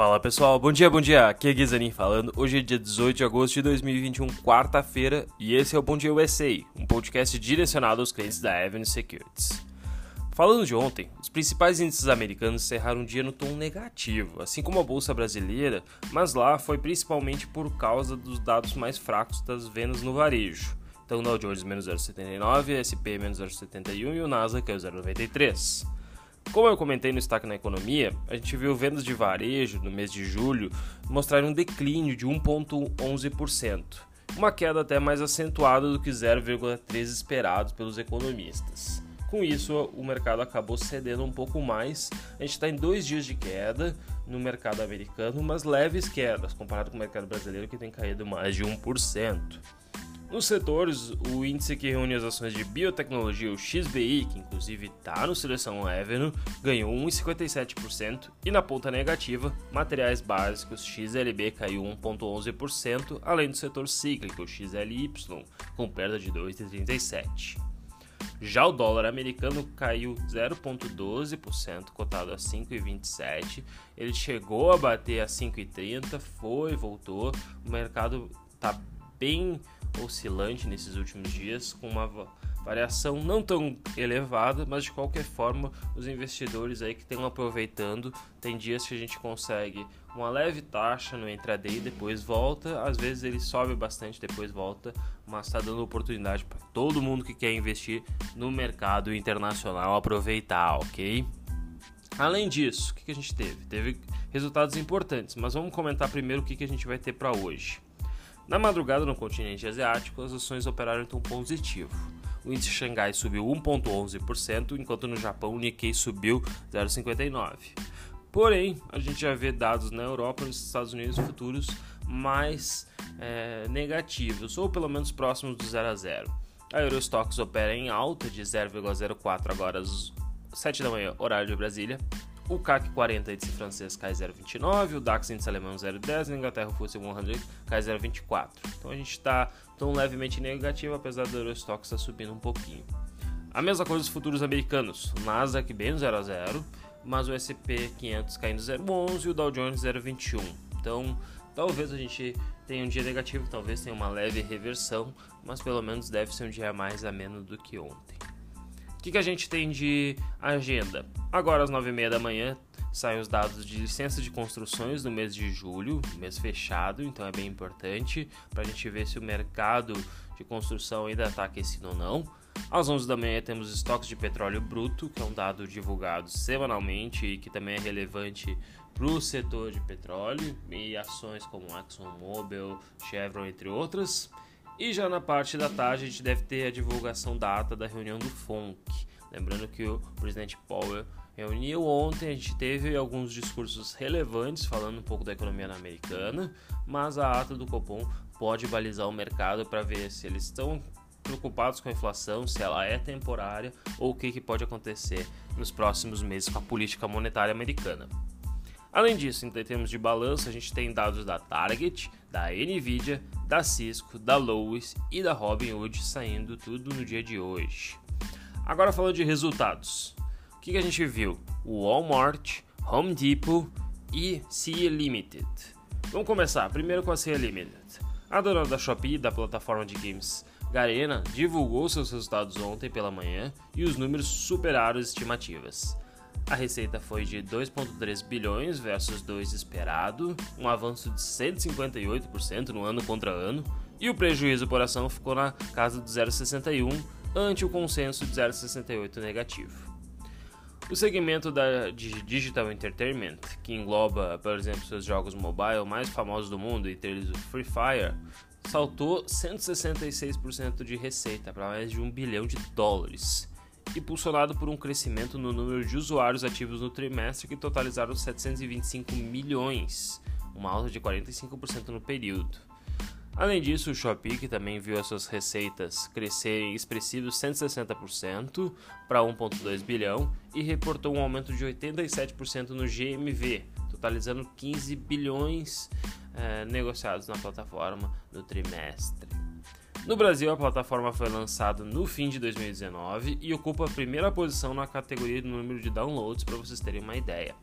Fala pessoal, bom dia, bom dia. Aqui é Guizanin falando. Hoje é dia 18 de agosto de 2021, quarta-feira, e esse é o Bom Dia USA, um podcast direcionado aos clientes da Avenue Securities. Falando de ontem, os principais índices americanos encerraram o dia no tom negativo, assim como a bolsa brasileira, mas lá foi principalmente por causa dos dados mais fracos das vendas no varejo. Então, o Dow Jones menos 0,79, SP menos 0,71 e o Nasdaq caiu 0,93. Como eu comentei no destaque na economia, a gente viu vendas de varejo no mês de julho mostrarem um declínio de 1,11%, uma queda até mais acentuada do que 0,3% esperados pelos economistas. Com isso, o mercado acabou cedendo um pouco mais. A gente está em dois dias de queda no mercado americano, mas leves quedas comparado com o mercado brasileiro que tem caído mais de 1%. Nos setores, o índice que reúne as ações de biotecnologia, o XBI, que inclusive está no Seleção Avenue, ganhou 1,57% e na ponta negativa, materiais básicos, XLB caiu 1,11%, além do setor cíclico, XLY, com perda de 2,37%. Já o dólar americano caiu 0,12%, cotado a 5,27. Ele chegou a bater a 5,30, foi, voltou. O mercado está bem oscilante nesses últimos dias, com uma variação não tão elevada, mas de qualquer forma, os investidores aí que estão aproveitando, tem dias que a gente consegue uma leve taxa no intraday e depois volta, às vezes ele sobe bastante, depois volta, mas está dando oportunidade para todo mundo que quer investir no mercado internacional aproveitar, ok? Além disso, o que a gente teve? Teve resultados importantes, mas vamos comentar primeiro o que a gente vai ter para hoje. Na madrugada no continente asiático, as ações operaram em tom positivo. O índice Xangai subiu 1,11%, enquanto no Japão o Nikkei subiu 0,59%. Porém, a gente já vê dados na Europa e nos Estados Unidos futuros mais é, negativos, ou pelo menos próximos do 0 a 0. A Eurostox opera em alta de 0,04 agora às 7 da manhã, horário de Brasília, o CAC 40 índice francês cai 0,29, o DAX índice alemão 0,10, na Inglaterra o FTSE 100 cai 0,24. Então a gente está tão levemente negativo, apesar do Eurostock estar subindo um pouquinho. A mesma coisa dos futuros americanos, o Nasdaq bem no 0 a 0, mas o S&P 500 caindo 0,11 e o Dow Jones 0,21. Então talvez a gente tenha um dia negativo, talvez tenha uma leve reversão, mas pelo menos deve ser um dia mais ameno do que ontem. O que, que a gente tem de agenda? Agora às 9h30 da manhã saem os dados de licença de construções no mês de julho, mês fechado, então é bem importante para a gente ver se o mercado de construção ainda está aquecido ou não. Às 11 da manhã temos estoques de petróleo bruto, que é um dado divulgado semanalmente e que também é relevante para o setor de petróleo e ações como ExxonMobil, Chevron, entre outras. E já na parte da tarde a gente deve ter a divulgação da ata da reunião do FONC. Lembrando que o presidente Powell reuniu ontem, a gente teve alguns discursos relevantes falando um pouco da economia americana, mas a ata do Copom pode balizar o mercado para ver se eles estão preocupados com a inflação, se ela é temporária ou o que, que pode acontecer nos próximos meses com a política monetária americana. Além disso, em termos de balanço, a gente tem dados da Target, da Nvidia, da Cisco, da Lowe's e da Robinhood saindo tudo no dia de hoje. Agora falando de resultados. O que, a gente viu? O Walmart, Home Depot e Sea Limited. Vamos começar primeiro com a Sea Limited. A dona da Shopee, da plataforma de games Garena, divulgou seus resultados ontem pela manhã e os números superaram as estimativas. A receita foi de 2,3 bilhões versus 2 esperado, um avanço de 158% no ano contra ano, e o prejuízo por ação ficou na casa de 0,61 ante o consenso de 0,68 negativo. O segmento da Digital Entertainment, que engloba, por exemplo, seus jogos mobile mais famosos do mundo, entre eles o Free Fire, saltou 166% de receita para mais de um bilhão de dólares impulsionado por um crescimento no número de usuários ativos no trimestre que totalizaram 725 milhões, uma alta de 45% no período. Além disso, o Shopee também viu as suas receitas crescerem expressivos 160% para 1,2 bilhão e reportou um aumento de 87% no GMV, totalizando 15 bilhões eh, negociados na plataforma no trimestre. No Brasil, a plataforma foi lançada no fim de 2019 e ocupa a primeira posição na categoria do número de downloads, para vocês terem uma ideia.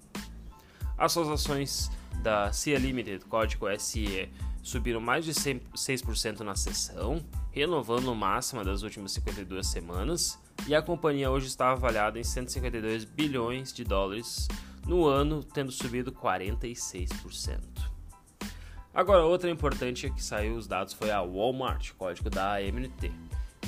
As suas ações da CIA Limited, código SE, subiram mais de 6% na sessão, renovando o máximo das últimas 52 semanas, e a companhia hoje está avaliada em 152 bilhões de dólares no ano, tendo subido 46%. Agora, outra importante que saiu os dados foi a Walmart, código da AMNT,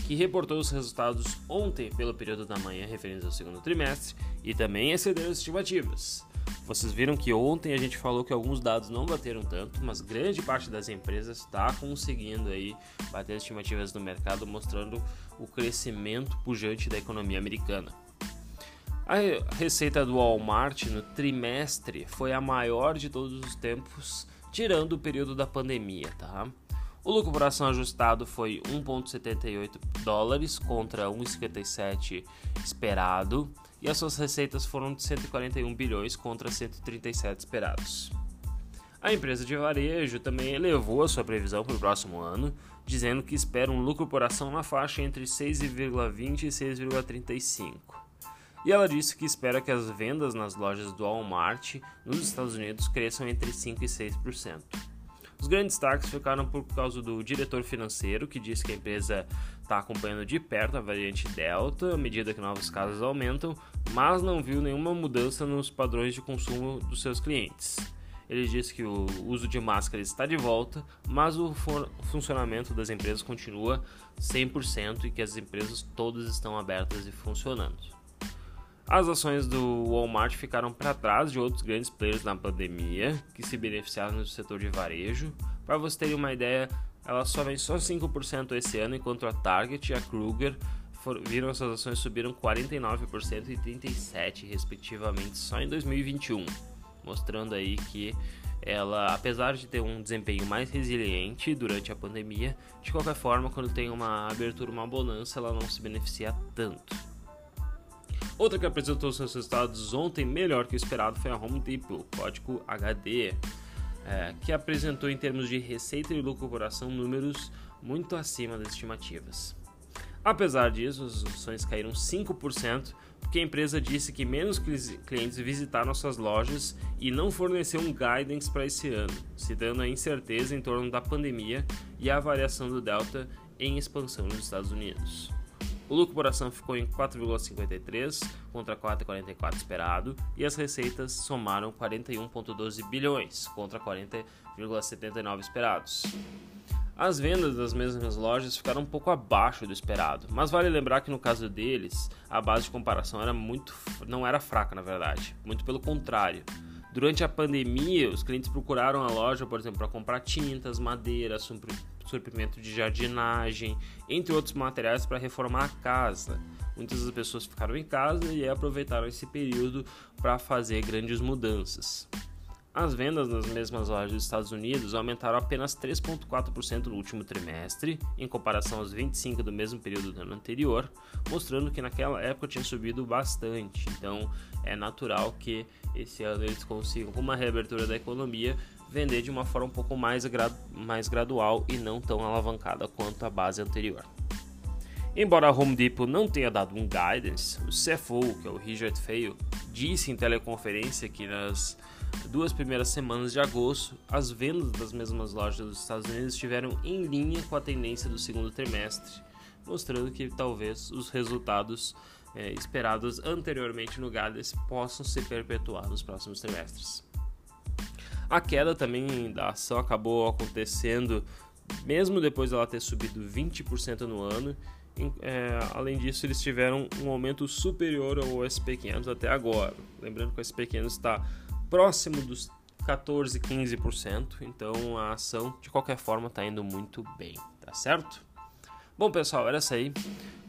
que reportou os resultados ontem pelo período da manhã referentes ao segundo trimestre e também excedeu as estimativas. Vocês viram que ontem a gente falou que alguns dados não bateram tanto, mas grande parte das empresas está conseguindo aí bater as estimativas do mercado, mostrando o crescimento pujante da economia americana. A receita do Walmart no trimestre foi a maior de todos os tempos, tirando o período da pandemia, tá? O lucro por ação ajustado foi 1,78 dólares contra 1,57 esperado, e as suas receitas foram de 141 bilhões contra 137 esperados. A empresa de varejo também elevou a sua previsão para o próximo ano, dizendo que espera um lucro por ação na faixa entre 6,20 e 6,35. E ela disse que espera que as vendas nas lojas do Walmart nos Estados Unidos cresçam entre 5 e 6%. Os grandes destaques ficaram por causa do diretor financeiro, que disse que a empresa está acompanhando de perto a variante Delta à medida que novos casos aumentam, mas não viu nenhuma mudança nos padrões de consumo dos seus clientes. Ele disse que o uso de máscaras está de volta, mas o funcionamento das empresas continua 100% e que as empresas todas estão abertas e funcionando. As ações do Walmart ficaram para trás de outros grandes players na pandemia que se beneficiaram no setor de varejo. Para você ter uma ideia, elas sobem só 5% esse ano, enquanto a Target e a Kruger viram suas ações subiram 49% e 37% respectivamente só em 2021, mostrando aí que ela, apesar de ter um desempenho mais resiliente durante a pandemia, de qualquer forma, quando tem uma abertura, uma bonança, ela não se beneficia tanto. Outra que apresentou seus resultados ontem melhor que o esperado foi a Home Depot, código HD, é, que apresentou em termos de receita e lucro por ação números muito acima das estimativas. Apesar disso, as ações caíram 5%, porque a empresa disse que menos clientes visitaram suas lojas e não forneceu um guidance para esse ano, citando a incerteza em torno da pandemia e a variação do Delta em expansão nos Estados Unidos. O lucro por ação ficou em 4,53 contra 4,44 esperado e as receitas somaram 41,12 bilhões contra 40,79 esperados. As vendas das mesmas lojas ficaram um pouco abaixo do esperado, mas vale lembrar que no caso deles, a base de comparação era muito não era fraca na verdade, muito pelo contrário. Durante a pandemia, os clientes procuraram a loja, por exemplo, para comprar tintas, madeira, suprimento de jardinagem, entre outros materiais para reformar a casa. Muitas das pessoas ficaram em casa e aproveitaram esse período para fazer grandes mudanças. As vendas nas mesmas lojas dos Estados Unidos aumentaram apenas 3,4% no último trimestre, em comparação aos 25% do mesmo período do ano anterior, mostrando que naquela época tinha subido bastante. Então é natural que esse ano eles consigam, com uma reabertura da economia, vender de uma forma um pouco mais, mais gradual e não tão alavancada quanto a base anterior. Embora a Home Depot não tenha dado um guidance, o CFO, que é o Richard Feio, disse em teleconferência que nas duas primeiras semanas de agosto, as vendas das mesmas lojas dos Estados Unidos estiveram em linha com a tendência do segundo trimestre, mostrando que talvez os resultados é, esperados anteriormente no guidance possam se perpetuar nos próximos trimestres. A queda também da ação acabou acontecendo mesmo depois dela ter subido 20% no ano. É, além disso, eles tiveram um aumento superior ao SP500 até agora. Lembrando que o SP500 está próximo dos 14, 15%, então a ação de qualquer forma está indo muito bem, tá certo? Bom, pessoal, era isso aí.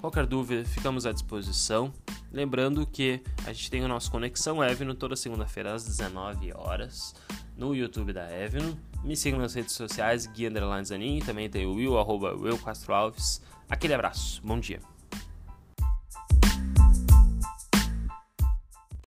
Qualquer dúvida, ficamos à disposição. Lembrando que a gente tem o nosso Conexão Evno toda segunda-feira às 19 horas no YouTube da Evno. Me sigam nas redes sociais, Gui Zanin, também tem o Will, arroba Will Castro Alves. Aquele abraço, bom dia.